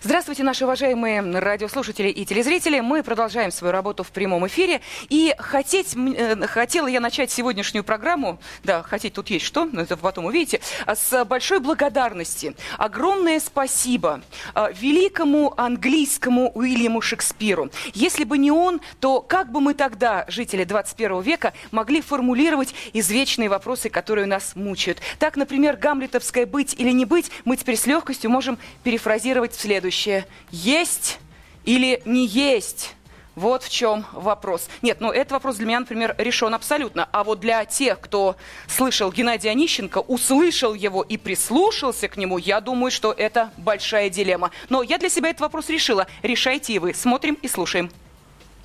Здравствуйте, наши уважаемые радиослушатели и телезрители. Мы продолжаем свою работу в прямом эфире. И хотеть, э, хотела я начать сегодняшнюю программу, да, хотеть тут есть что, но это потом увидите, с большой благодарности. Огромное спасибо а, великому английскому Уильяму Шекспиру. Если бы не он, то как бы мы тогда, жители 21 века, могли формулировать извечные вопросы, которые нас мучают? Так, например, гамлетовское «быть или не быть» мы теперь с легкостью можем перефразировать в следующем следующее. Есть или не есть? Вот в чем вопрос. Нет, ну этот вопрос для меня, например, решен абсолютно. А вот для тех, кто слышал Геннадия Онищенко, услышал его и прислушался к нему, я думаю, что это большая дилемма. Но я для себя этот вопрос решила. Решайте и вы. Смотрим и слушаем.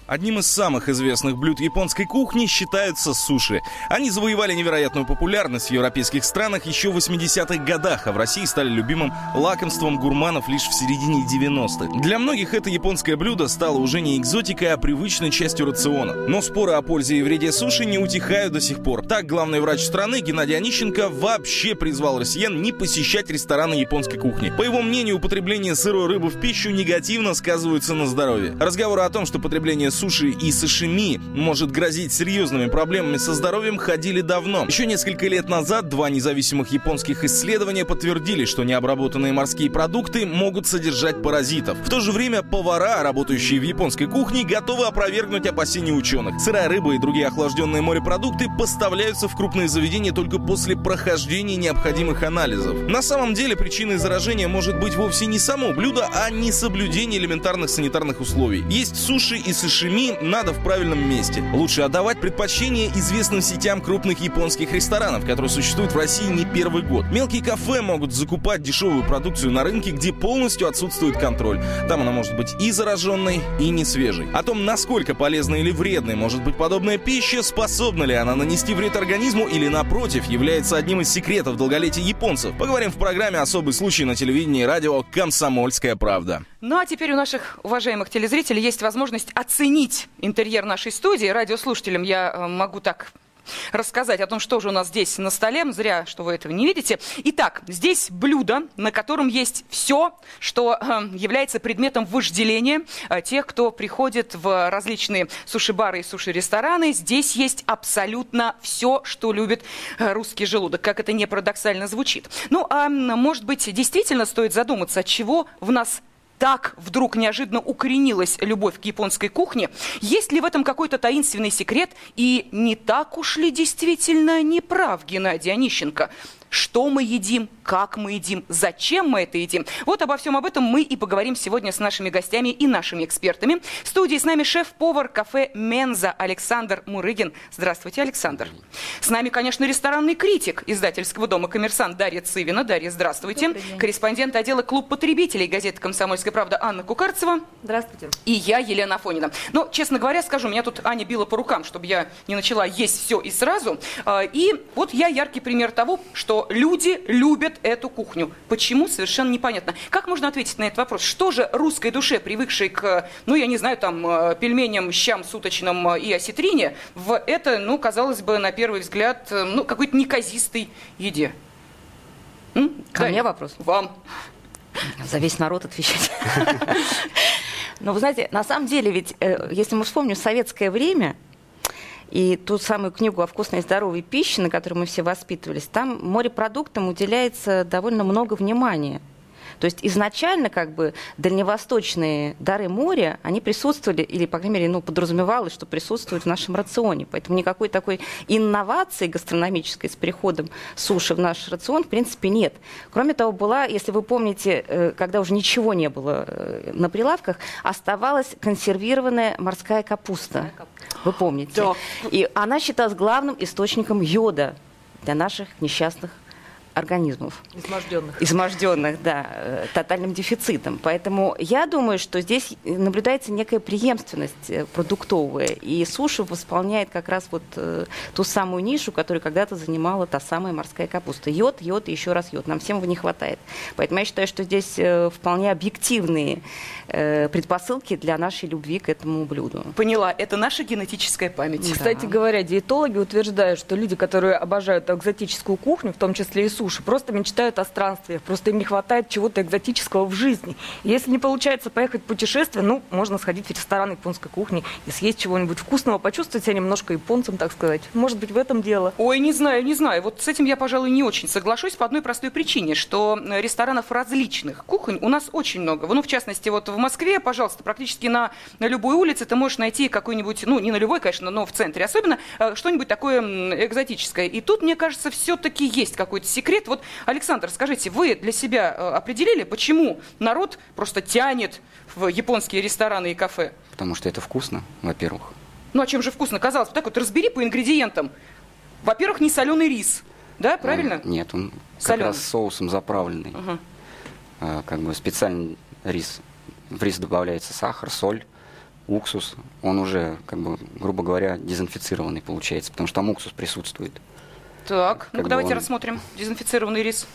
Одним из самых известных блюд японской кухни считаются суши. Они завоевали невероятную популярность в европейских странах еще в 80-х годах, а в России стали любимым лакомством гурманов лишь в середине 90-х. Для многих это японское блюдо стало уже не экзотикой, а привычной частью рациона. Но споры о пользе и вреде суши не утихают до сих пор. Так, главный врач страны Геннадий Онищенко вообще призвал россиян не посещать рестораны японской кухни. По его мнению, употребление сырой рыбы в пищу негативно сказывается на здоровье. Разговоры о том, что потребление суши и сашими может грозить серьезными проблемами со здоровьем, ходили давно. Еще несколько лет назад два независимых японских исследования подтвердили, что необработанные морские продукты могут содержать паразитов. В то же время повара, работающие в японской кухне, готовы опровергнуть опасения ученых. Сырая рыба и другие охлажденные морепродукты поставляются в крупные заведения только после прохождения необходимых анализов. На самом деле причиной заражения может быть вовсе не само блюдо, а несоблюдение элементарных санитарных условий. Есть суши и сашими сашими надо в правильном месте. Лучше отдавать предпочтение известным сетям крупных японских ресторанов, которые существуют в России не первый год. Мелкие кафе могут закупать дешевую продукцию на рынке, где полностью отсутствует контроль. Там она может быть и зараженной, и не свежей. О том, насколько полезной или вредной может быть подобная пища, способна ли она нанести вред организму или, напротив, является одним из секретов долголетия японцев, поговорим в программе «Особый случай» на телевидении и радио «Комсомольская правда». Ну а теперь у наших уважаемых телезрителей есть возможность оценить интерьер нашей студии. Радиослушателям я э, могу так рассказать о том, что же у нас здесь на столе. Зря, что вы этого не видите. Итак, здесь блюдо, на котором есть все, что э, является предметом вожделения э, тех, кто приходит в различные суши-бары и суши-рестораны. Здесь есть абсолютно все, что любит русский желудок, как это не парадоксально звучит. Ну, а может быть, действительно стоит задуматься, чего в нас так вдруг неожиданно укоренилась любовь к японской кухне? Есть ли в этом какой-то таинственный секрет? И не так уж ли действительно не прав Геннадий Онищенко? Что мы едим, как мы едим, зачем мы это едим. Вот обо всем об этом мы и поговорим сегодня с нашими гостями и нашими экспертами. В студии с нами шеф-повар кафе «Менза» Александр Мурыгин. Здравствуйте, Александр. С нами, конечно, ресторанный критик издательского дома «Коммерсант» Дарья Цивина. Дарья, здравствуйте. Корреспондент отдела «Клуб потребителей» газеты «Комсомольская правда» Анна Кукарцева. Здравствуйте. И я, Елена Афонина. Но, честно говоря, скажу, меня тут Аня била по рукам, чтобы я не начала есть все и сразу. А, и вот я яркий пример того, что люди любят эту кухню. Почему, совершенно непонятно. Как можно ответить на этот вопрос? Что же русской душе, привыкшей к, ну, я не знаю, там, э, пельменям, щам суточным э, и осетрине, в это, ну, казалось бы, на первый взгляд, э, ну, какой-то неказистой еде? М? Ко мне вопрос? Вам. За весь народ отвечать. Но вы знаете, на самом деле, ведь, если мы вспомним советское время, и ту самую книгу о вкусной и здоровой пище, на которой мы все воспитывались, там морепродуктам уделяется довольно много внимания. То есть изначально как бы дальневосточные дары моря, они присутствовали, или, по крайней мере, ну, подразумевалось, что присутствуют в нашем рационе. Поэтому никакой такой инновации гастрономической с приходом суши в наш рацион, в принципе, нет. Кроме того, была, если вы помните, э, когда уже ничего не было э, на прилавках, оставалась консервированная морская капуста. Вы помните? Да. И она считалась главным источником йода для наших несчастных организмов. Изможденных. Изможденных, да, э, тотальным дефицитом. Поэтому я думаю, что здесь наблюдается некая преемственность э, продуктовая. И суши восполняет как раз вот э, ту самую нишу, которую когда-то занимала та самая морская капуста. Йод, йод и еще раз йод. Нам всем его не хватает. Поэтому я считаю, что здесь вполне объективные предпосылки для нашей любви к этому блюду. Поняла, это наша генетическая память. Кстати говоря, диетологи утверждают, что люди, которые обожают экзотическую кухню, в том числе и суши, просто мечтают о странствиях, просто им не хватает чего-то экзотического в жизни. Если не получается поехать в путешествие, ну, можно сходить в ресторан японской кухни и съесть чего-нибудь вкусного, почувствовать себя немножко японцем, так сказать. Может быть, в этом дело. Ой, не знаю, не знаю. Вот с этим я, пожалуй, не очень соглашусь по одной простой причине, что э, ресторанов различных кухонь у нас очень много. Ну, в частности, вот в Москве, пожалуйста, практически на, на любой улице ты можешь найти какой-нибудь, ну, не на любой, конечно, но в центре особенно, э, что-нибудь такое экзотическое. И тут, мне кажется, все-таки есть какой-то секрет. Вот, Александр, скажите, вы для себя э, определили, почему народ просто тянет в японские рестораны и кафе? Потому что это вкусно, во-первых. Ну, а чем же вкусно? Казалось бы, так вот разбери по ингредиентам. Во-первых, не соленый рис. Да, правильно? Он- нет, он как Солёный. раз соусом заправленный. Ага. А, как бы специальный рис. В рис добавляется сахар, соль, уксус. Он уже, как бы, грубо говоря, дезинфицированный получается, потому что там уксус присутствует. Так, ну Как бы давайте он- рассмотрим дезинфицированный рис.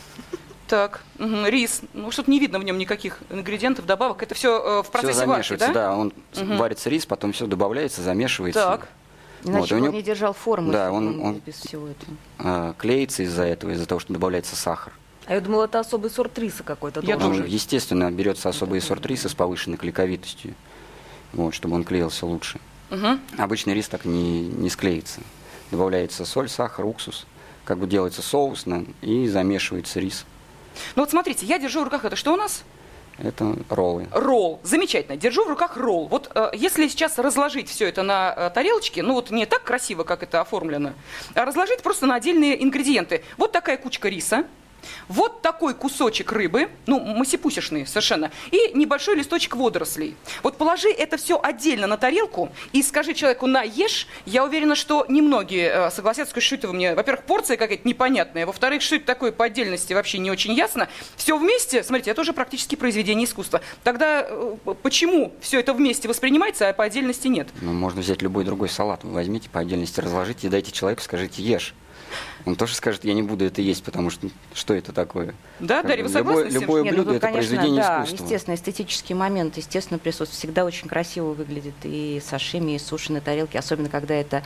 Так, мгм, рис. Ну, что-то не видно в нем никаких ингредиентов, добавок. Это все в Все процессе варки, замешивается, да? да? он с- варится рис, потом все добавляется, замешивается. Так. Иначе Вот, он него- не держал форму, Да, он- он- без всего этого. А, клеится из-за этого, из-за того, что добавляется сахар. А я думала, это особый сорт риса какой-то. Я должен тоже. Быть. естественно, берется особый сорт риса с повышенной клейковитостью, вот, чтобы он клеился лучше. Мгм. Обычный рис так не, не склеится. Добавляется соль, сахар, уксус, как бы делается соус на- и замешивается рис. Ну вот смотрите, я держу в руках это. Что у нас? Это роллы. Ролл. Замечательно. Держу в руках ролл. Вот э, если сейчас разложить все это на э, тарелочке, ну вот не так красиво, как это оформлено, а разложить просто на отдельные ингредиенты. Вот такая кучка риса. Вот такой кусочек рыбы, ну, масипусишный совершенно, и небольшой листочек водорослей. Вот положи это все отдельно на тарелку и скажи человеку «на, ешь», я уверена, что немногие э, согласятся, сказать, что это у меня, во-первых, порция какая-то непонятная, во-вторых, что это такое по отдельности вообще не очень ясно. Все вместе, смотрите, это уже практически произведение искусства. Тогда э, почему все это вместе воспринимается, а по отдельности нет? Ну, можно взять любой другой салат. Вы возьмите по отдельности, разложите и дайте человеку, скажите «ешь». Он тоже скажет, я не буду это есть, потому что что это такое? Да, Как Дарья, бы вы согласны любое, с тем, любое Не, ну, блюдо вы, это конечно, произведение да, искусства. естественно, эстетический момент, естественно, присутствует. Всегда очень красиво выглядит и сашими, и суши на тарелке, особенно когда это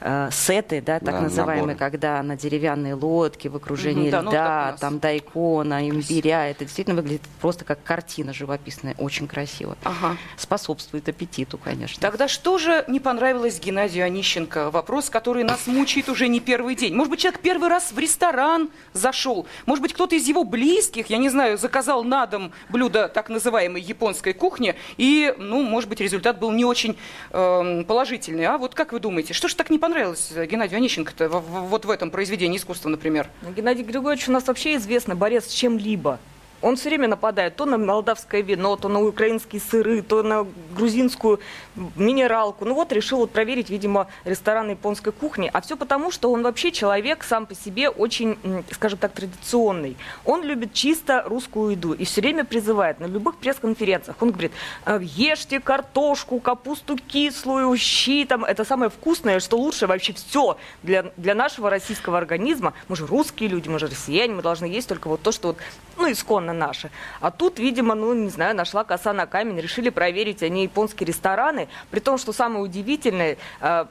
э, сеты, да, так Да, называемые, наборы. когда на деревянной лодке в окружении Мгм, да, ну, льда, там дайкона, имбиря. Это действительно выглядит просто как картина живописная, очень красиво. Ага. Способствует аппетиту, конечно. Тогда что же не понравилось Геннадию Онищенко? Вопрос, который нас мучает уже не первый день. Может быть, человек первый раз в ресторан зашел? Может быть, кто-то из его близких, я не знаю, заказал на дом блюдо так называемой японской кухни, и, ну, может быть, результат был не очень эм, положительный. А вот как вы думаете, что же так не понравилось э, Геннадию Онищенко-то вот в этом произведении искусства, например? Ну, Геннадий Григорьевич у нас вообще известный борец с чем-либо. Он все время нападает то на молдавское вино, то на украинские сыры, то на грузинскую минералку. Ну вот решил вот проверить, видимо, ресторан японской кухни. А все потому, что он вообще человек сам по себе очень, скажем так, традиционный. Он любит чисто русскую еду и все время призывает на любых пресс-конференциях. Он говорит, «Э, ешьте картошку, капусту кислую, щи, там, это самое вкусное, что лучше вообще все для, для нашего российского организма. Мы же русские люди, мы же россияне, мы должны есть только вот то, что вот, ну, исконно наше. А тут, видимо, ну, не знаю, нашла коса на камень, решили проверить они японские рестораны, при том, что самое удивительное, пр-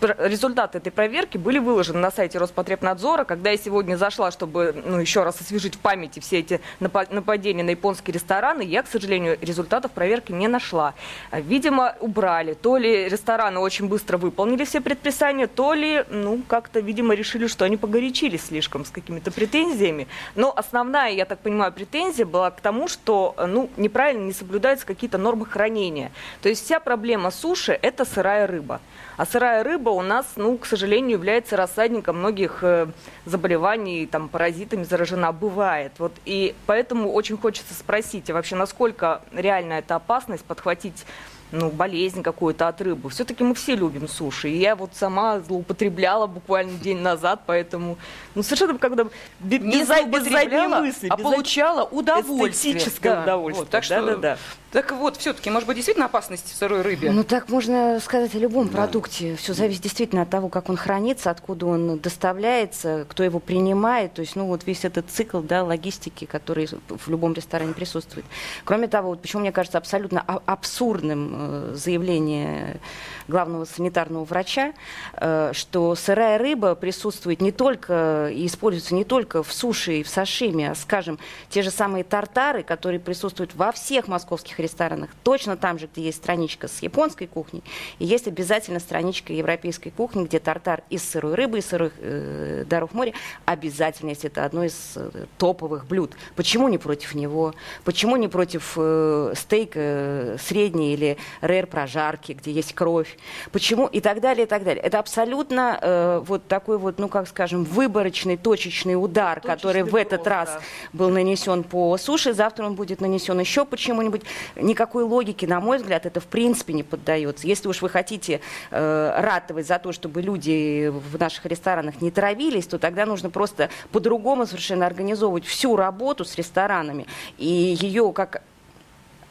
результаты этой проверки были выложены на сайте Роспотребнадзора. Когда я сегодня зашла, чтобы ну, еще раз освежить в памяти все эти напа- нападения на японские рестораны, я, к сожалению, результатов проверки не нашла. Видимо, убрали. То ли рестораны очень быстро выполнили все предписания, то ли, ну, как-то, видимо, решили, что они погорячились слишком с какими-то претензиями. Но основная, я так понимаю, претензия была к тому, что, ну, неправильно не соблюдаются какие-то нормы хранения. То есть вся проблема суши – это сырая рыба. А сырая рыба у нас, ну, к сожалению, является рассадником многих э, заболеваний, там, паразитами заражена. Бывает. Вот, и поэтому очень хочется спросить, а вообще, насколько реальна эта опасность подхватить ну, болезнь какую-то от рыбы. Все-таки мы все любим суши. И я вот сама злоупотребляла буквально день назад, поэтому, ну, совершенно когда без, Не без задней мысли, а без получала удовольствие. эстетическое Да, удовольствие. вот, так что, Да-да-да. Так вот, все-таки, может быть, действительно опасность в сырой рыбе? Ну, так можно сказать о любом продукте. Все зависит действительно от того, как он хранится, откуда он доставляется, кто его принимает. То есть, ну, вот весь этот цикл, да, логистики, который в любом ресторане присутствует. Кроме того, вот почему мне кажется абсолютно а- абсурдным э, заявление главного санитарного врача, э, что сырая рыба присутствует не только и используется не только в суше и в сашиме, а, скажем, те же самые тартары, которые присутствуют во всех московских ресторанах, точно там же, где есть страничка с японской кухней, и есть обязательно страничка европейской кухни, где тартар из сырой рыбы, из сырых э, даров моря, обязательно, если это одно из э, топовых блюд. Почему не против него? Почему не против э, стейка э, средней или рэр прожарки, где есть кровь? Почему? И так далее, и так далее. Это абсолютно э, вот такой вот, ну, как скажем, выборочный, точечный удар, Точечный который в этот брос, раз был нанесен по суше, завтра он будет нанесен еще почему-нибудь. Никакой логики, на мой взгляд, это в принципе не поддается. Если уж вы хотите э, ратовать за то, чтобы люди в наших ресторанах не травились, то тогда нужно просто по-другому совершенно организовывать всю работу с ресторанами и ее как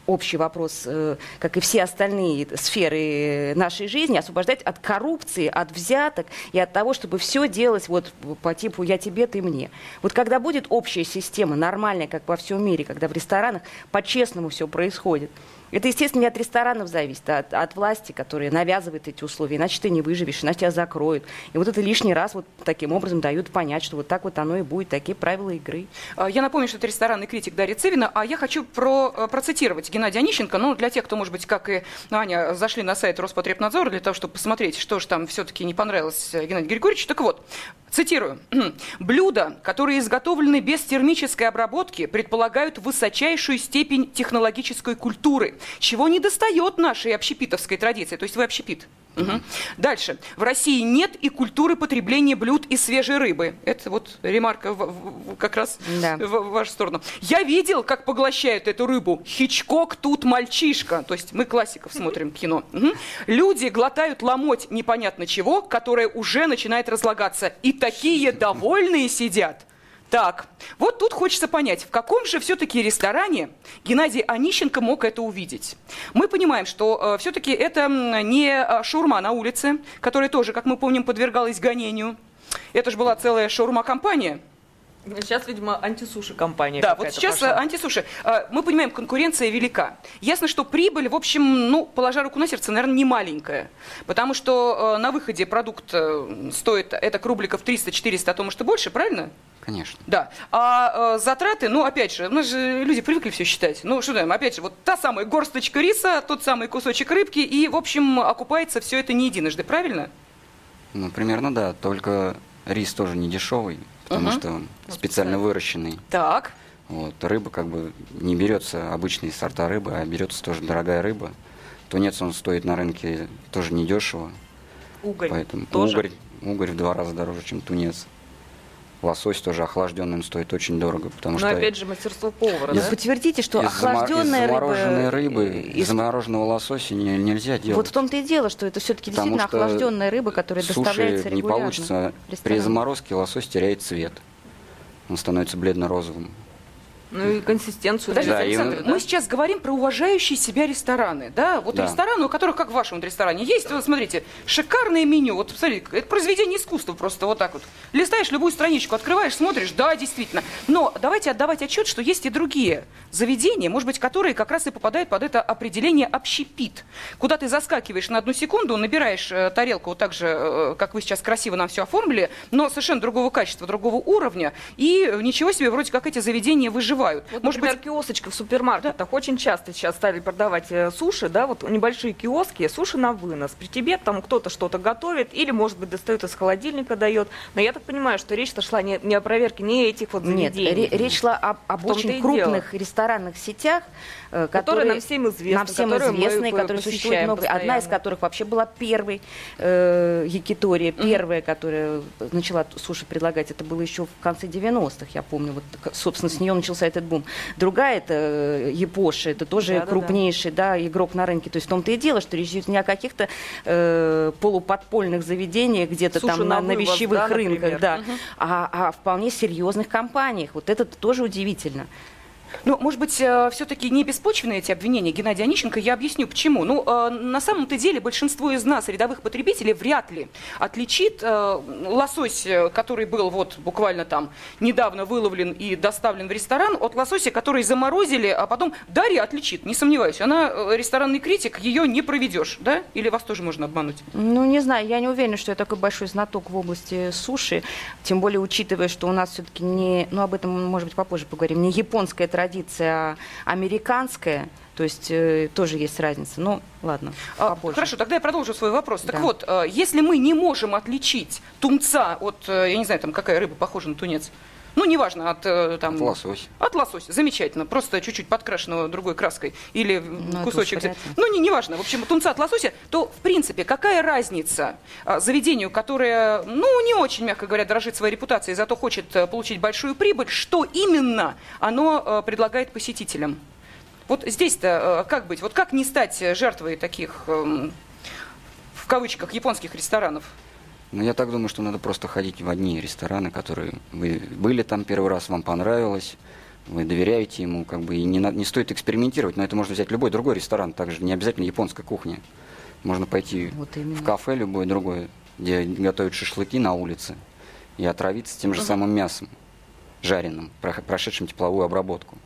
общий вопрос, э, как и все остальные сферы нашей жизни, освобождать от коррупции, от взяток и от того, чтобы все делать вот по типу «я тебе, ты мне». Вот когда будет общая система, нормальная, как во всем мире, когда в ресторанах по-честному все происходит, это, естественно, не от ресторанов зависит, а от, от власти, которая навязывает эти условия. Иначе ты не выживешь, иначе тебя закроют. И вот это лишний раз вот таким образом дают понять, что вот так вот оно и будет, такие правила игры. А, Я напомню, что это ресторанный критик Дарья Цивина, а я хочу про, э, процитировать Геннадия Онищенко, ну, для тех, кто, может быть, как и Аня, зашли на сайт Роспотребнадзора для того, чтобы посмотреть, что же там все-таки не понравилось э, Геннадию Григорьевичу. Так вот, цитирую. «Блюда, которые изготовлены без термической обработки, предполагают высочайшую степень технологической культуры, чего не достает нашей общепитовской традиции». То есть вы общепит. Мгм. Дальше. В России нет и культуры потребления блюд из свежей рыбы. Это вот ремарка в- в- как раз Да. в, в вашу сторону. Я видел, как поглощают эту рыбу. Хичкок тут мальчишка. То есть мы классиков смотрим кино. Мгм. Люди глотают ломоть непонятно чего, которое уже начинает разлагаться. И такие довольные сидят. Так, вот тут хочется понять, в каком же все-таки ресторане Геннадий Онищенко мог это увидеть. Мы понимаем, что все-таки это не э, шаурма на улице, которая тоже, как мы помним, подвергалась гонению. Это же была целая шаурма-компания. Сейчас, видимо, антисуши компания. Да, вот сейчас пошла. э, антисуши. Э, Мы понимаем, конкуренция велика. Ясно, что прибыль, в общем, ну, положа руку на сердце, наверное, не маленькая. Потому что э, на выходе продукт стоит, это рубликов 300-400, а то, может, и больше, правильно? Конечно. Да. А э, затраты, ну, опять же, у нас же люди привыкли все считать. Ну, что там, опять же, вот та самая горсточка риса, тот самый кусочек рыбки, и, в общем, окупается все это не единожды, правильно? Ну, примерно да, только рис тоже не дешевый, потому Мгм. что он специально выращенный. Так. Вот, рыба как бы не берется обычные сорта рыбы, а берется тоже дорогая рыба. Тунец он стоит на рынке тоже недешево, Угорь поэтому тоже. угорь, угорь в два раза дороже, чем тунец. Лосось тоже охлажденный он стоит очень дорого, потому Но что опять же мастерство повара, Но да? подтвердите, что из, зама- из охлажденная замороженной рыба... рыбы, из из- замороженного лосося не- нельзя делать. Вот в том-то и дело, что это все-таки Потому действительно что охлажденная рыба, которая суши доставляется не регулярно. получится. в При заморозке лосось теряет цвет. Он становится бледно-розовым. Ну и консистенцию. Подождите, Да, и Александр, мы- мы сейчас говорим про уважающие себя рестораны, да? Вот Да. рестораны, у которых, как в вашем ресторане, есть, вот смотрите, шикарное меню, вот смотрите, это произведение искусства просто вот так вот. Листаешь любую страничку, открываешь, смотришь, да, действительно. Но давайте отдавать отчет, что есть и другие заведения, может быть, которые как раз и попадают под это определение общепит, куда ты заскакиваешь на одну секунду, набираешь э, тарелку вот так же, э, как вы сейчас красиво нам все оформили, но совершенно другого качества, другого уровня, и ничего себе, вроде как эти заведения выживают. Вот, может быть, например, киосочка в супермаркетах. Очень часто сейчас стали продавать э, суши, да, вот небольшие киоски, суши на вынос. При тебе там кто-то что-то готовит или, может быть, достает из холодильника, дает. Но я так понимаю, что речь-то шла не, не о проверке не этих вот Нет, заведений. ре- речь шла об, об очень крупных ресторанных сетях, э, Которые нам всем известны, нам всем которые мы известны, по- которые существуют много. Одна из постоянно. которых вообще была первой, э, Якитория, первая, которая начала суши предлагать, это было еще в конце 90-х, я помню. Вот, собственно, с нее начался этот бум. Другая это э, Япоши, это тоже Да, да, да. крупнейший да, игрок на рынке. То есть в том-то и дело, что речь идет не о каких-то э, полуподпольных заведениях где-то там на на, на вывоз, вещевых да, рынках, например? да, а, а вполне серьезных компаниях. Вот это тоже удивительно. Ну, может быть, все-таки не беспочвенные эти обвинения Геннадия Онищенко. Я объясню, почему. Ну, э, на самом-то деле большинство из нас, рядовых потребителей, вряд ли отличит э, лосось, э, который был вот буквально там недавно выловлен и доставлен в ресторан, от лосося, который заморозили, а потом Дарья отличит, не сомневаюсь. Она э, ресторанный критик, ее не проведешь, да? Или вас тоже можно обмануть? Ну, не знаю, я не уверена, что я такой большой знаток в области суши, тем более учитывая, что у нас все-таки не, ну, об этом, может быть, попозже поговорим, не японская традиция, американская, то есть э, тоже есть разница. Ну, ладно, А, попозже. Хорошо, тогда я продолжу свой вопрос. Так Да. вот, э, если мы не можем отличить тунца от, э, я не знаю, там какая рыба похожа на тунец, ну, неважно, от э, там... От лосось. От лосося, замечательно, просто чуть-чуть подкрашенного другой краской или это кусочек. Ну, не, неважно, в общем, тунца от лосося, то, в принципе, какая разница а, заведению, которое, ну, не очень, мягко говоря, дорожит своей репутацией, зато хочет э, получить большую прибыль, что именно оно э, предлагает посетителям? Вот здесь-то как быть? Вот как не стать жертвой таких, эм, в кавычках, японских ресторанов? Ну, я так думаю, что надо просто ходить в одни рестораны, которые вы были там первый раз, вам понравилось, вы доверяете ему, как бы, и не, не стоит экспериментировать, но это можно взять любой другой ресторан, также не обязательно японская кухня. Можно пойти Вот именно. в кафе любое другое, где готовят шашлыки на улице, и отравиться тем же самым мясом, жареным, прошедшим тепловую обработку.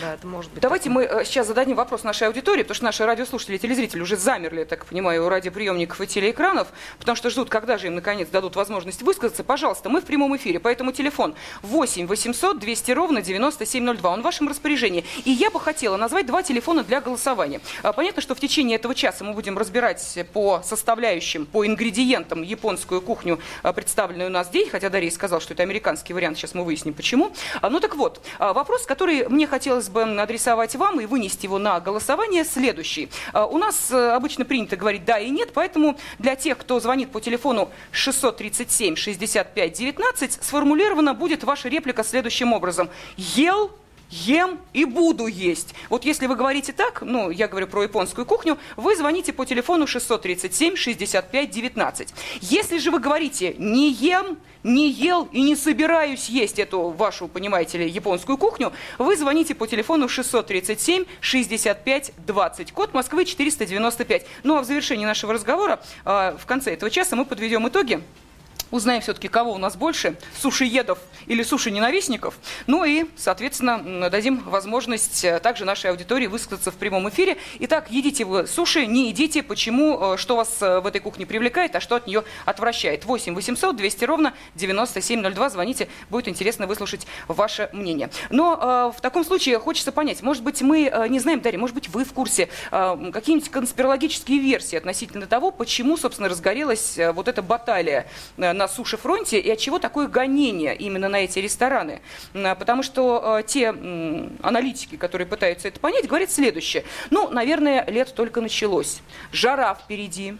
Да, это может быть. Давайте такое. мы э, сейчас зададим вопрос нашей аудитории, потому что наши радиослушатели и телезрители уже замерли, я так понимаю, у радиоприемников и телеэкранов, потому что ждут, когда же им наконец дадут возможность высказаться. Пожалуйста, мы в прямом эфире, поэтому телефон 8 800 200 ровно 9702. Он в вашем распоряжении. И я бы хотела назвать два телефона для голосования. А, Понятно, что в течение этого часа мы будем разбирать по составляющим, по ингредиентам японскую кухню, а, представленную у нас здесь, хотя Дарья сказал, что это американский вариант, сейчас мы выясним почему. А, Ну так вот, вопрос, который мне хотелось бы адресовать вам и вынести его на голосование, следующий. А, У нас э, обычно принято говорить да и нет, поэтому для тех, кто звонит по телефону 637 65 19, сформулирована будет ваша реплика следующим образом. Ел ем и буду есть. Вот если вы говорите так, ну, я говорю про японскую кухню, вы звоните по телефону 637 65 19. Если же вы говорите не ем, не ел и не собираюсь есть эту вашу, понимаете ли, японскую кухню, вы звоните по телефону 637 65 20, код Москвы 495. Ну а в завершении нашего разговора, а, в конце этого часа мы подведем итоги. Узнаем все-таки, кого у нас больше, сушиедов или суши-ненавистников. Ну и, соответственно, дадим возможность э, также нашей аудитории высказаться в прямом эфире. Итак, едите вы суши, не едите, почему, э, что вас э, в этой кухне привлекает, а что от нее отвращает. 8 800 200 ровно 9702. Звоните, будет интересно выслушать ваше мнение. Но в таком случае хочется понять, может быть, мы не знаем, Дарья, может быть, вы в курсе, э, какие-нибудь конспирологические версии относительно того, почему, собственно, разгорелась вот эта баталия на суши-фронте и от чего такое гонение именно на эти рестораны. М, Потому что э, те аналитики, которые пытаются это понять, говорят следующее. Ну, наверное, лето только началось. Жара впереди.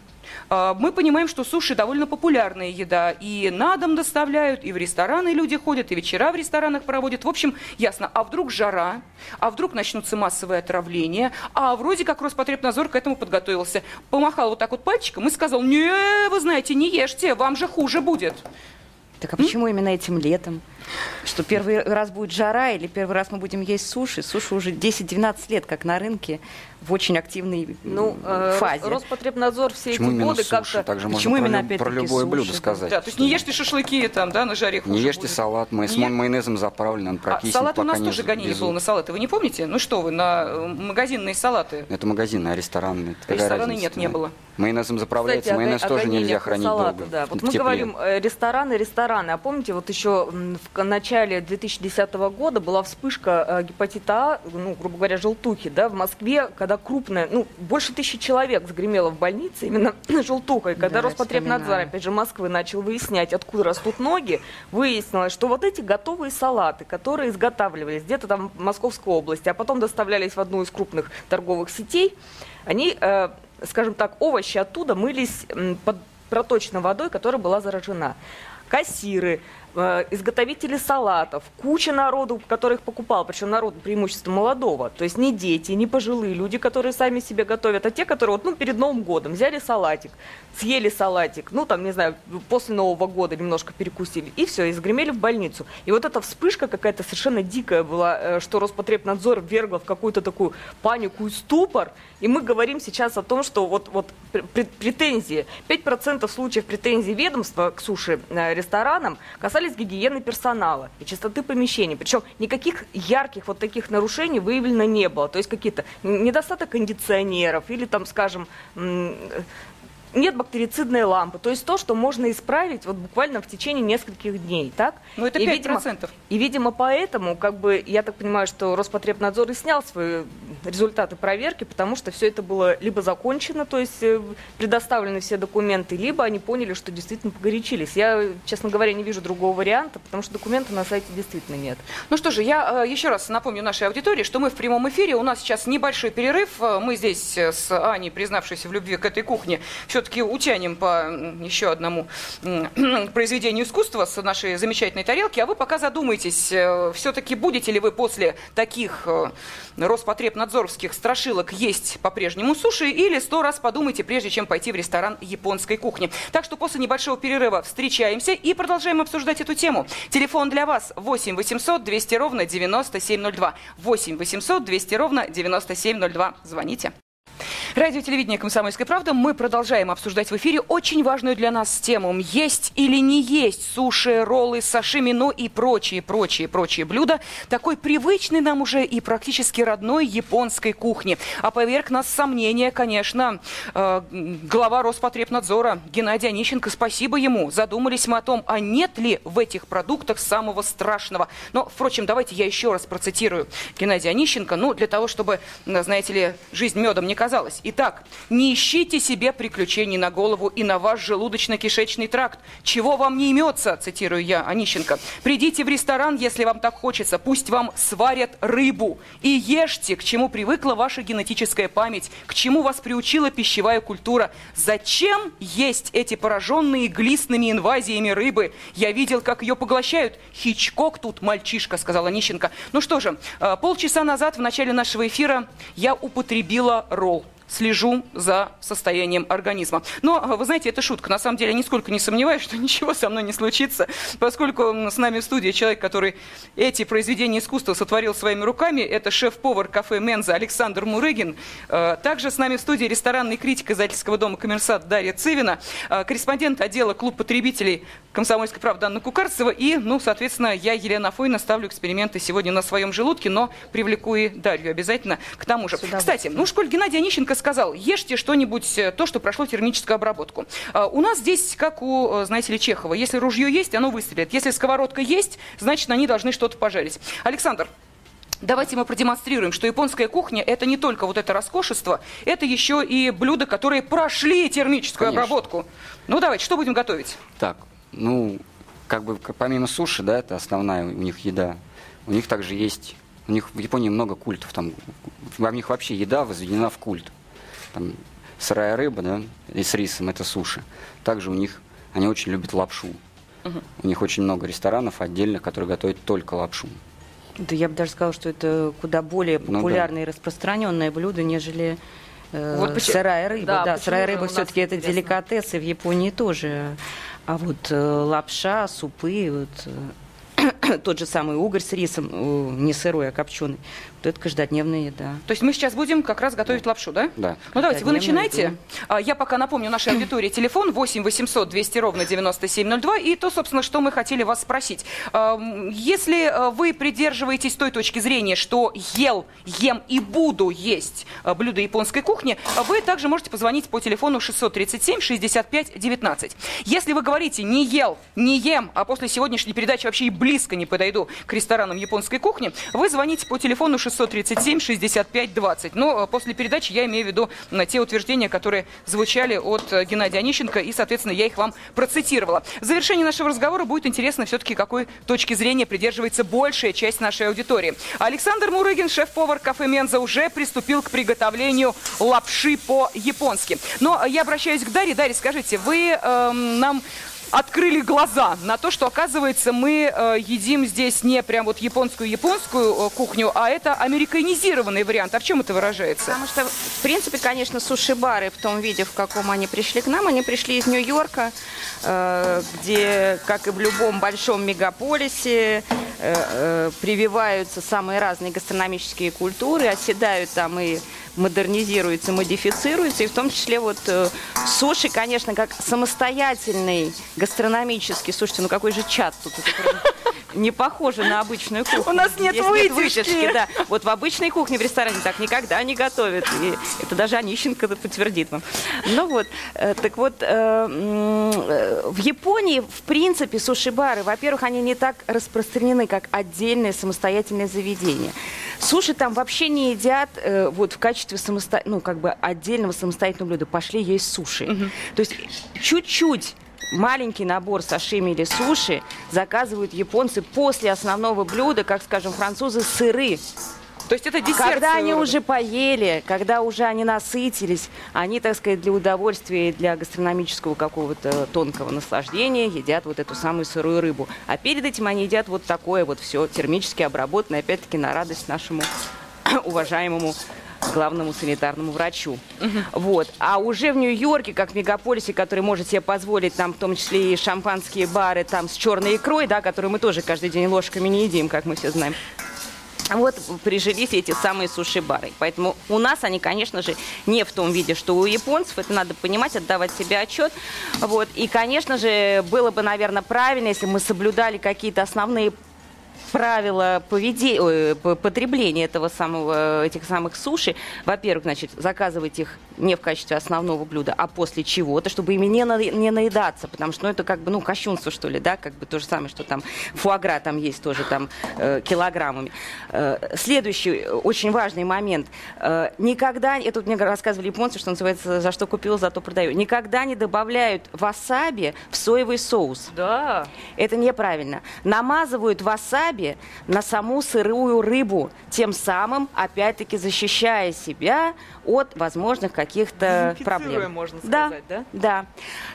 А, Мы понимаем, что суши довольно популярная еда. И на дом доставляют, и в рестораны люди ходят, и вечера в ресторанах проводят. В общем, ясно. А вдруг жара? А вдруг начнутся массовые отравления? А вроде как Роспотребнадзор к этому подготовился. Помахал вот так вот пальчиком и сказал, не, вы знаете, не ешьте, вам же хуже будет. Так а почему именно этим летом? Что первый раз будет жара или первый раз мы будем есть суши? Суши уже 10-12 лет как на рынке в очень активной Ну, э, фазе. Рос- Роспотребнадзор все Почему эти именно годы как-то... Также Почему можно именно про, про любое блюдо суши? сказать. Да, то есть не ешьте шашлыки там, да, на жаре Не ешьте будет. салат, май- с Не- майонезом заправлен, он А прокиснет, салат у нас тоже гонение было на салаты. Вы не помните? Ну что вы, на э, магазинные салаты. Это магазин, а ресторан. это какая Ресторана разница, нет, не было. Майонезом заправляется, Кстати, о майонез тоже нельзя хранить салаты, долго. Да. Вот мы тепле. говорим э, рестораны, рестораны. А помните, вот еще в начале 2010 года была вспышка гепатита А, ну, грубо говоря, желтухи, да, в Москве, когда крупная, ну, больше тысячи человек загремело в больнице именно желтухой. Когда Да, Роспотребнадзор, опять же, Москвы начал выяснять, откуда растут ноги, выяснилось, что вот эти готовые салаты, которые изготавливались где-то там в Московской области, а потом доставлялись в одну из крупных торговых сетей, они, э, скажем так, овощи оттуда мылись под проточной водой, которая была заражена. Кассиры, изготовители салатов, куча народу, которых покупал, причем народ преимущество молодого, то есть не дети, не пожилые люди, которые сами себе готовят, а те, которые вот, ну, перед Новым годом взяли салатик, съели салатик, ну, там, не знаю, после Нового года немножко перекусили, и все, и загремели в больницу. И вот эта вспышка какая-то совершенно дикая была, э, что Роспотребнадзор вергла в какую-то такую панику и ступор, и мы говорим сейчас о том, что вот, вот претензии, 5% случаев претензий ведомства к суши-ресторанам э, касались гигиены персонала и чистоты помещений. Причем никаких ярких вот таких нарушений выявлено не было. То есть какие-то недостаток кондиционеров или там, скажем, нет бактерицидной лампы. То есть то, что можно исправить вот буквально в течение нескольких дней, так? Ну, это 5%. И, видимо, и, видимо, поэтому, как бы, я так понимаю, что Роспотребнадзор и снял свои результаты проверки, потому что все это было либо закончено, то есть э, предоставлены все документы, либо они поняли, что действительно погорячились. Я, честно говоря, не вижу другого варианта, потому что документов на сайте действительно нет. Ну что же, я э, еще раз напомню нашей аудитории, что мы в прямом эфире, у нас сейчас небольшой перерыв, э, мы здесь с Аней, признавшейся в любви к этой кухне, все-таки утянем по еще одному произведению искусства с нашей замечательной тарелки, а вы пока задумайтесь, все-таки будете ли вы после таких Роспотребнадзоровских страшилок есть по-прежнему суши или сто раз подумайте, прежде чем пойти в ресторан японской кухни. Так что после небольшого перерыва встречаемся и продолжаем обсуждать эту тему. Телефон для вас 8 800 200 ровно 9702. 8 800 200 ровно 9702. Звоните. Радио телевидение «Комсомольская правда». Мы продолжаем обсуждать в эфире очень важную для нас тему. Есть или не есть суши, роллы, сашими, ну и прочие, прочие, прочие блюда такой привычный нам уже и практически родной японской кухни. А поверг нас сомнения, конечно, э, глава Роспотребнадзора Геннадий Онищенко. Спасибо ему. Задумались мы о том, а нет ли в этих продуктах самого страшного. Но, впрочем, давайте я еще раз процитирую Геннадия Онищенко. Ну, для того, чтобы, знаете ли, жизнь медом не казалась оказалось. Итак, не ищите себе приключений на голову и на ваш желудочно-кишечный тракт. Чего вам не имется, цитирую я, Онищенко. Придите в ресторан, если вам так хочется. Пусть вам сварят рыбу. И ешьте, к чему привыкла ваша генетическая память, к чему вас приучила пищевая культура. Зачем есть эти пораженные глистными инвазиями рыбы? Я видел, как ее поглощают. Хичкок тут мальчишка, сказала Онищенко. Ну что же, э, полчаса назад в начале нашего эфира я употребила ролл слежу за состоянием организма. Но, вы знаете, это шутка. На самом деле, я нисколько не сомневаюсь, что ничего со мной не случится, поскольку с нами в студии человек, который эти произведения искусства сотворил своими руками, это шеф-повар кафе «Менза» Александр Мурыгин. Э, также с нами в студии ресторанный критик издательского дома «Коммерсат» Дарья Цивина, э, корреспондент отдела «Клуб потребителей» «Комсомольской правды» Анна Кукарцева и, ну, соответственно, я, Елена Афойна, ставлю эксперименты сегодня на своем желудке, но привлеку и Дарью обязательно к тому же. Кстати, ну, школь Геннадий Онищенко сказал, ешьте что-нибудь, э, то, что прошло термическую обработку. А, у нас здесь, как у, э, знаете ли, Чехова, если ружье есть, оно выстрелит. Если сковородка есть, значит, они должны что-то пожарить. Александр, Давайте мы продемонстрируем, что японская кухня это не только вот это роскошество, это еще и блюда, которые прошли термическую Конечно. обработку. Ну давайте, что будем готовить? Так, ну, как бы помимо суши, да, это основная у них еда. У них также есть, у них в Японии много культов, там, у них вообще еда возведена в культ там, сырая рыба, да, и с рисом, это суши. Также у них, они очень любят лапшу. Угу. У них очень много ресторанов отдельных, которые готовят только лапшу. Да я бы даже сказала, что это куда более популярное ну, да. и распространенное блюдо, нежели э, вот сырая рыба. Да, да сырая рыба все-таки это деликатес, и в Японии тоже. А вот э, лапша, супы, вот, э, тот же самый угорь с рисом, э, не сырой, а копченый, это каждодневная еда. То есть мы сейчас будем как раз готовить да. лапшу, да? Да. Ну давайте, вы начинайте. Еду. А, я пока напомню нашей аудитории телефон 8 800 200 ровно 9702. И то, собственно, что мы хотели вас спросить. Если а, вы придерживаетесь той точки зрения, что ел, ем и буду есть блюда японской кухни, вы также можете позвонить по телефону 637 65 19. Если вы говорите не ел, не ем, а после сегодняшней передачи вообще и близко не подойду к ресторанам японской кухни, вы звоните по телефону 637 637 65 20. Но после передачи я имею в виду те утверждения, которые звучали от э, Геннадия Онищенко, и, соответственно, я их вам процитировала. В завершении нашего разговора будет интересно все-таки, какой точки зрения придерживается большая часть нашей аудитории. Александр Мурыгин, шеф-повар кафе Менза, уже приступил к приготовлению лапши по-японски. Но я обращаюсь к Дарье. Дарья, скажите, вы э, нам открыли глаза на то, что, оказывается, мы э, едим здесь не прям вот японскую-японскую э, кухню, а это американизированный вариант. А в чем это выражается? Потому что, в принципе, конечно, суши-бары в том виде, в каком они пришли к нам, они пришли из Нью-Йорка, э, где, как и в любом большом мегаполисе, э, э, прививаются самые разные гастрономические культуры, оседают там и модернизируются, модифицируются, и в том числе вот э, суши, конечно, как самостоятельный гастрономический, слушайте, ну какой же чат тут, не похоже на обычную кухню. У нас нет Здесь вытяжки. да. Вот в обычной кухне в ресторане так никогда не готовят. И это даже Онищенко подтвердит вам. Ну вот, э, так вот, э, э, в Японии, в принципе, суши-бары, во-первых, они не так распространены, как отдельное самостоятельное заведение. Суши там вообще не едят э, вот в качестве самосто... ну, как бы отдельного самостоятельного блюда. Пошли есть суши. То есть чуть-чуть маленький набор сашими или суши заказывают японцы после основного блюда, как, скажем, французы, сыры. То есть это десерт. Когда они рода. уже поели, когда уже они насытились, они, так сказать, для удовольствия и для гастрономического какого-то тонкого наслаждения едят вот эту самую сырую рыбу. А перед этим они едят вот такое вот все термически обработанное, опять-таки на радость нашему уважаемому главному санитарному врачу. Вот. А уже в Нью-Йорке, как в мегаполисе, который может себе позволить, там в том числе и шампанские бары там с черной икрой, да, которую мы тоже каждый день ложками не едим, как мы все знаем. Вот прижились эти самые суши-бары. Поэтому у нас они, конечно же, не в том виде, что у японцев. Это надо понимать, отдавать себе отчет. Вот. И, конечно же, было бы, наверное, правильно, если мы соблюдали какие-то основные правила поведе- потребления этого самого, этих самых суши. Во-первых, значит, заказывать их не в качестве основного блюда, а после чего-то, чтобы ими не, на- не наедаться, потому что ну, это как бы, ну, кощунство, что ли, да, как бы то же самое, что там фуагра там есть тоже там э, килограммами. Э, следующий очень важный момент. Э, никогда, это вот мне рассказывали японцы, что называется, за что купил, зато продаю, никогда не добавляют васаби в соевый соус. Да. Это неправильно. Намазывают васаби на саму сырую рыбу, тем самым, опять-таки, защищая себя от возможных каких-то проблем. можно Да, сказать, да? да.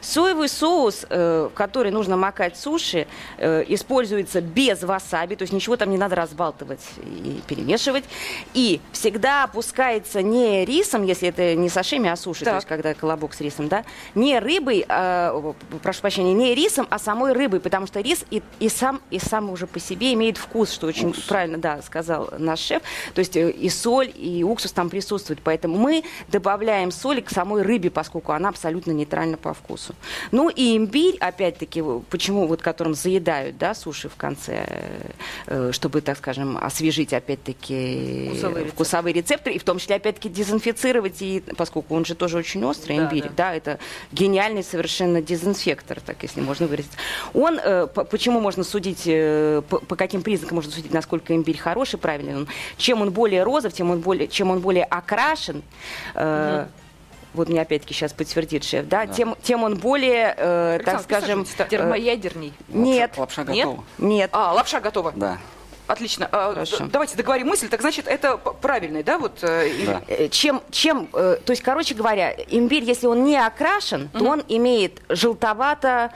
Соевый соус, э, в который нужно макать суши, э, используется без васаби, то есть ничего там не надо разбалтывать и перемешивать. И всегда опускается не рисом, если это не сашими, а суши, то Так. есть когда колобок с рисом, да, не рыбой, а, прошу прощения, не рисом, а самой рыбой, потому что рис и, и сам, и сам уже по себе имеет вкус, что очень правильно, да, сказал наш шеф. То есть э, и соль, и уксус там присутствует, поэтому мы добавляем соли к самой рыбе, поскольку она абсолютно нейтральна по вкусу. Ну и имбирь, опять-таки, почему вот которым заедают, да, суши в конце, э, чтобы, так скажем, освежить, опять-таки, Вкусовые вкусовые рецепторы, и в том числе, опять-таки, дезинфицировать, и, поскольку он же тоже очень острый, Да, имбирь, да. да. это гениальный совершенно дезинфектор, так если можно выразиться. Он, э, по- почему можно судить, э, по, по каким признакам можно судить, насколько имбирь хороший, правильный он? Чем он более розов, тем он более, чем он более окрашен, э, вот мне опять-таки сейчас подтвердит шеф, да, Тем, тем он более, э, так скажем, да. э, Термоядерней. нет, Лапша Нет? готова. нет, А, лапша готова. Да. Отлично. А, Хорошо. Давайте договорим мысль. Так значит, это правильный, да, вот? э, Да. Э, чем, чем, э, то есть, короче говоря, имбирь, если он не окрашен, то он имеет желтовато,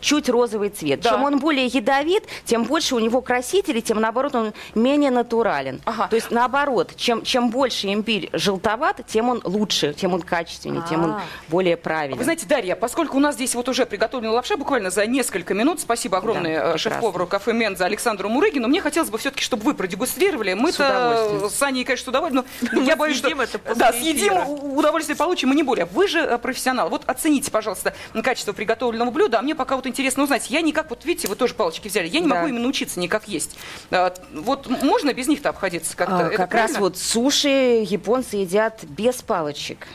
чуть розовый цвет. Да. Чем он более ядовит, тем больше у него красителей, тем наоборот он менее натурален. Ага. То есть наоборот, чем, чем больше имбирь желтоват, тем он лучше, тем он качественнее, тем он А. более правильный. Вы знаете, Дарья, поскольку у нас здесь вот уже приготовлена лапша буквально за несколько минут, спасибо огромное Да, шеф-повару кафе Менза Александру Мурыгину. Мне хотелось бы все-таки, чтобы вы продегустировали. Мы-то удовольствием. с Саней, конечно, с удовольствием, но Мы я боюсь, что... это Да, съедим, удовольствие получим, и не более. Вы же э, профессионал. Вот оцените, пожалуйста, качество приготовленного блюда. А мне пока вот интересно узнать. Я никак, вот видите, вы тоже палочки взяли, я не Да. могу именно учиться никак есть. А, Вот можно без них-то обходиться как-то? А, Это как раз правильно? вот суши японцы едят без палочек.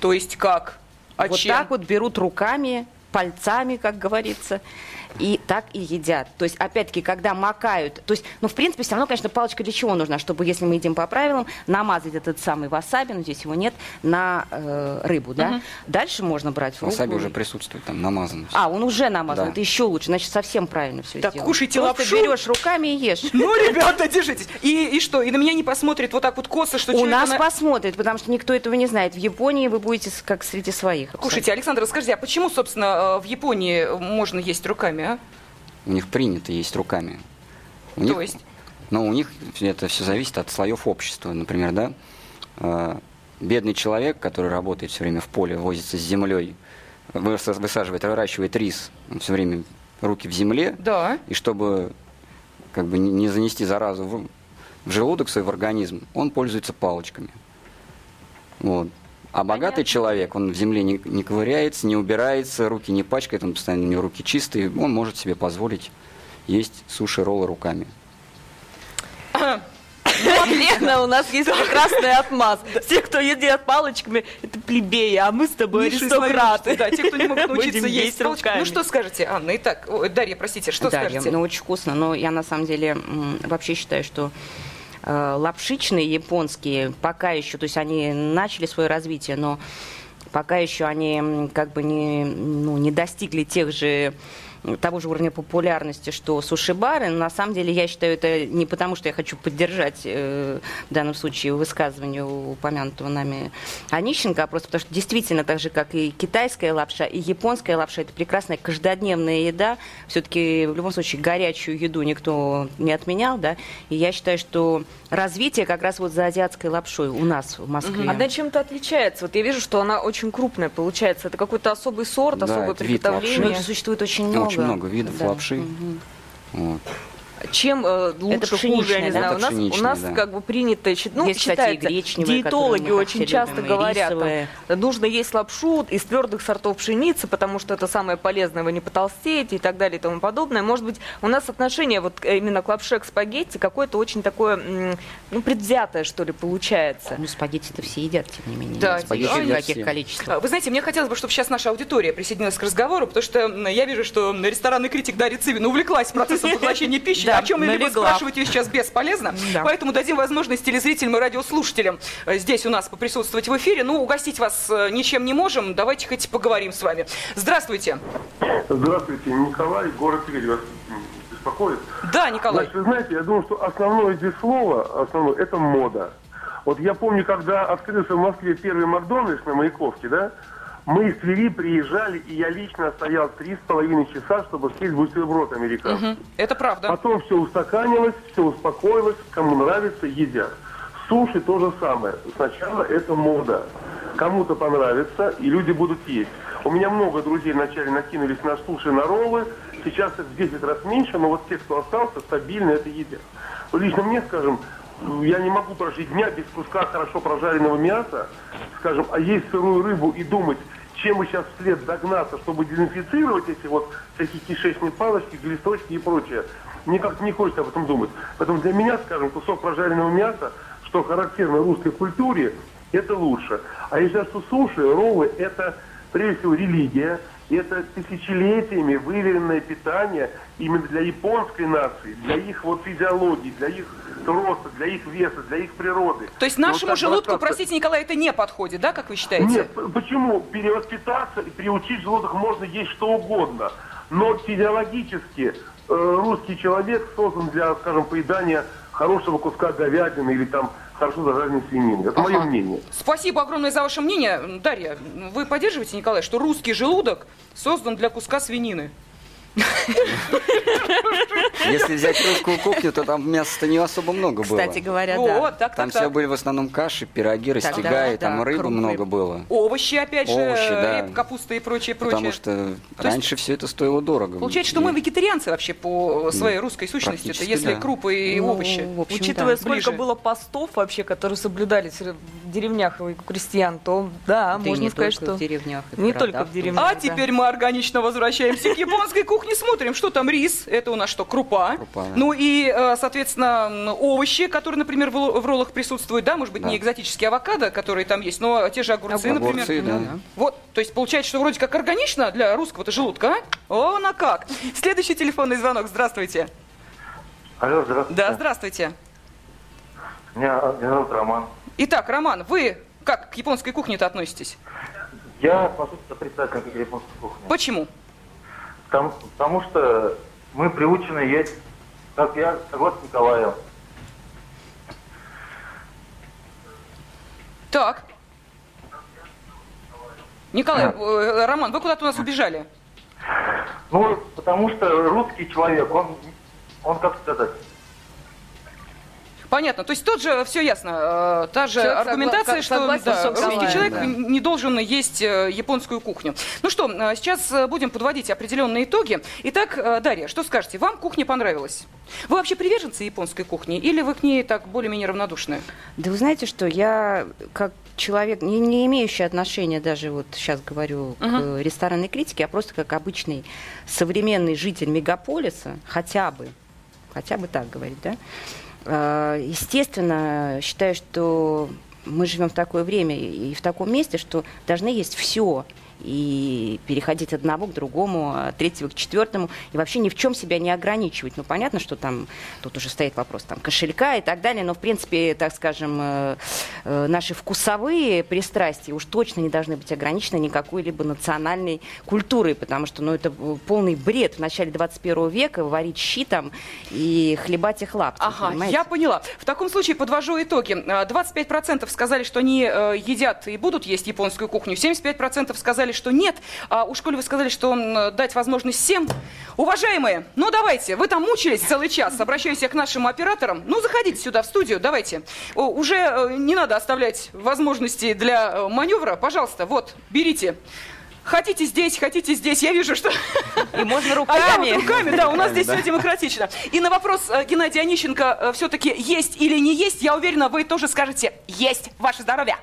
То есть как? А вот чем? так вот берут руками, пальцами, как говорится, и так и едят. То есть, опять-таки, когда макают, то есть, ну, в принципе, все равно, конечно, палочка для чего нужна? Чтобы, если мы едим по правилам, намазать этот самый васаби, но здесь его нет, на э, рыбу, да? Дальше можно брать в руку. Васаби уже присутствует, там намазан. А, он уже намазан, Да. это еще лучше, значит, совсем правильно все Так, сделано. кушайте Просто лапшу. берешь руками и ешь. Ну, ребята, держитесь. И, и что? И на меня не посмотрит вот так вот косо, что У человек, нас она- посмотрят, потому что никто этого не знает. В Японии вы будете как среди своих. Кушайте, Александр, расскажите, а почему, собственно, э, в Японии можно есть руками, а? У них принято есть руками. У То них- есть? Но у них это все зависит от слоев общества. Например, да, э, бедный человек, который работает все время в поле, возится с землей, выс- высаживает, выращивает рис, все время руки в земле, Да. и чтобы как бы не- не занести заразу в, в желудок свой, в организм, он пользуется палочками. Вот. А богатый человек, он в земле не, не ковыряется, не убирается, руки не пачкает, он постоянно у него руки чистые, он может себе позволить есть суши-роллы руками. Лена, у нас есть прекрасный отмаз. Все, кто едят палочками, это плебеи, а мы с тобой Низшие аристократы. Да, те, кто не могут научиться есть палочками. руками. Ну, что скажете, Анна? Итак, Дарья, простите, что да, скажете? ну очень вкусно, но я на самом деле вообще считаю, что лапшичные японские пока еще, то есть они начали свое развитие, но пока еще они как бы не, ну, не достигли тех же того же уровня популярности, что суши-бары. Но На самом деле, я считаю, это не потому, что я хочу поддержать э, в данном случае высказывание упомянутого нами Онищенко, а просто потому, что действительно, так же, как и китайская лапша, и японская лапша, это прекрасная каждодневная еда. Все-таки, в любом случае, горячую еду никто не отменял, да. И я считаю, что развитие как раз вот за азиатской лапшой у нас в Москве. Она чем-то отличается. Вот я вижу, что она очень крупная получается. Это какой-то особый сорт, Да, особое это вид приготовление. их существует очень много. Очень много видов Да. лапши. Вот. Чем э, лучше, хуже, я не да? знаю. У нас, у нас да. как бы принято, ну, Есть, кстати, считается, гречневые, диетологи очень часто любим, говорят, там, нужно есть лапшу из твердых сортов пшеницы, потому что это самое полезное, вы не потолстеете и так далее и тому подобное. Может быть, у нас отношение вот именно к лапше, к спагетти какое-то очень такое, ну, предвзятое, что ли, получается. Ну, спагетти-то все едят, тем не менее. Да, спагетти едят в каких все. количествах. А, Вы знаете, мне хотелось бы, чтобы сейчас наша аудитория присоединилась к разговору, потому что я вижу, что ресторанный критик Дарья Цивина увлеклась процессом поглощения пищи, Да, о чем либо спрашивать ее сейчас бесполезно. Да. Поэтому дадим возможность телезрителям и радиослушателям э, здесь у нас поприсутствовать в эфире. Ну, угостить вас э, ничем не можем, давайте хоть поговорим с вами. Здравствуйте. Здравствуйте, Николай, город Тверь беспокоит. Да, Николай. Значит, вы знаете, я думаю, что основное здесь слово, основное, это мода. Вот я помню, когда открылся в Москве первый Макдональдс на Маяковке, да, мы из Твери приезжали, и я лично стоял три с половиной часа, чтобы съесть бутерброд американский. Мгм, Это правда. Потом все устаканилось, все успокоилось, кому нравится, едят. Суши то же самое. Сначала это мода. Кому-то понравится, и люди будут есть. У меня много друзей вначале накинулись на суши, на роллы. Сейчас их в 10 раз меньше, но вот те, кто остался, стабильно это едят. Лично мне, скажем, я не могу прожить дня без куска хорошо прожаренного мяса, скажем, а есть сырую рыбу и думать, чем бы сейчас вслед догнаться, чтобы дезинфицировать эти вот всякие кишечные палочки, глисточки и прочее. Мне как-то не хочется об этом думать. Поэтому для меня, скажем, кусок прожаренного мяса, что характерно русской культуре, это лучше. А считаю, что суши, роллы, это прежде всего религия, это тысячелетиями выверенное питание именно для японской нации, для их вот физиологии, для их роста, для их веса, для их природы. То есть вот нашему так желудку, бросаться- простите, Николай, это не подходит, да, как вы считаете? нет, почему? Перевоспитаться и приучить желудок можно есть что угодно. Но физиологически э, русский человек создан для, скажем, поедания хорошего куска говядины или там хорошо зажаренной свинины. Это мое мнение. Спасибо огромное за ваше мнение. Дарья, вы поддерживаете, Николай, что русский желудок создан для куска свинины? Если взять русскую кухню, то там мяса-то не особо много было. Кстати говоря, да. так, Там так. все были в основном каши, пироги, да, там да, рыбы крупы. много было. Овощи, опять же, Овощи, да. репа, капуста и прочее, прочее. Потому что раньше все это стоило дорого. Получается, что мы вегетарианцы вообще по своей русской сущности, это если да. крупы и Ну, овощи. общем, Учитывая, да. сколько Ближе. было постов вообще, которые соблюдались в деревнях и у крестьян, то да, Да можно не сказать, только что... в деревнях. и в Не городах только в деревнях. А теперь мы органично возвращаемся к японской кухне. Смотрим, что там рис. Это у нас что, крупа. Крупа, да. Ну и, э, соответственно, овощи, которые, например, в роллах присутствуют. Да, может быть, не Да. экзотические авокадо, которые там есть, но те же огурцы, например. Огурцы, да. Вот, то есть получается, что вроде как органично для русского-то желудка, а? О, на как. Следующий телефонный звонок. Здравствуйте. Алло, здравствуйте. Да, здравствуйте. Меня, меня зовут Роман. Итак, Роман, вы как к японской кухне-то относитесь? Я отношусь отрицательно к японской кухне. Почему? Потому, потому что мы приучены есть, как я согласен с Николаем. Так. Николай, э, Роман, вы куда-то у нас убежали. Ну, потому что русский человек, он, он как сказать, Понятно. То есть тот же, все ясно, э, та же Человек аргументация, согла- что да, русский человек да. не должен есть э, японскую кухню. Ну что, э, сейчас будем подводить определенные итоги. Итак, Дарья, что скажете? Вам кухня понравилась? Вы вообще приверженцы японской кухни или вы к ней так более-менее равнодушны? Да вы знаете, что я как человек, не, не имеющий отношения даже вот сейчас говорю к Мгм. ресторанной критике, а просто как обычный современный житель мегаполиса, хотя бы, хотя бы так говорить, да, естественно, считаю, что мы живем в такое время и в таком месте, что должны есть все и переходить от одного к другому, от третьего к четвертому, и вообще ни в чем себя не ограничивать. Ну, понятно, что там тут уже стоит вопрос там, кошелька и так далее, но, в принципе, так скажем, э, э, наши вкусовые пристрастия уж точно не должны быть ограничены никакой либо национальной культурой, потому что ну, это э, полный бред в начале 21 века варить щи там и хлебать их лапти. Ага, понимаете? я поняла. В таком случае подвожу итоги. А, 25% сказали, что они едят и будут есть японскую кухню. 75% сказали, что нет. А уж коли вы сказали, что м, дать возможность всем. Уважаемые, ну давайте, вы там мучились целый час. Обращаюсь я к нашим операторам. Ну заходите сюда в студию, давайте. О, уже э, не надо оставлять возможности для э, маневра. Пожалуйста, вот, берите. Хотите здесь, хотите здесь. Я вижу, что... И можно А я руками. вот руками, да, у нас здесь все демократично. И на вопрос э, Геннадия Онищенко все-таки есть или не есть, я уверена, вы тоже скажете «Есть! Ваше здоровье!»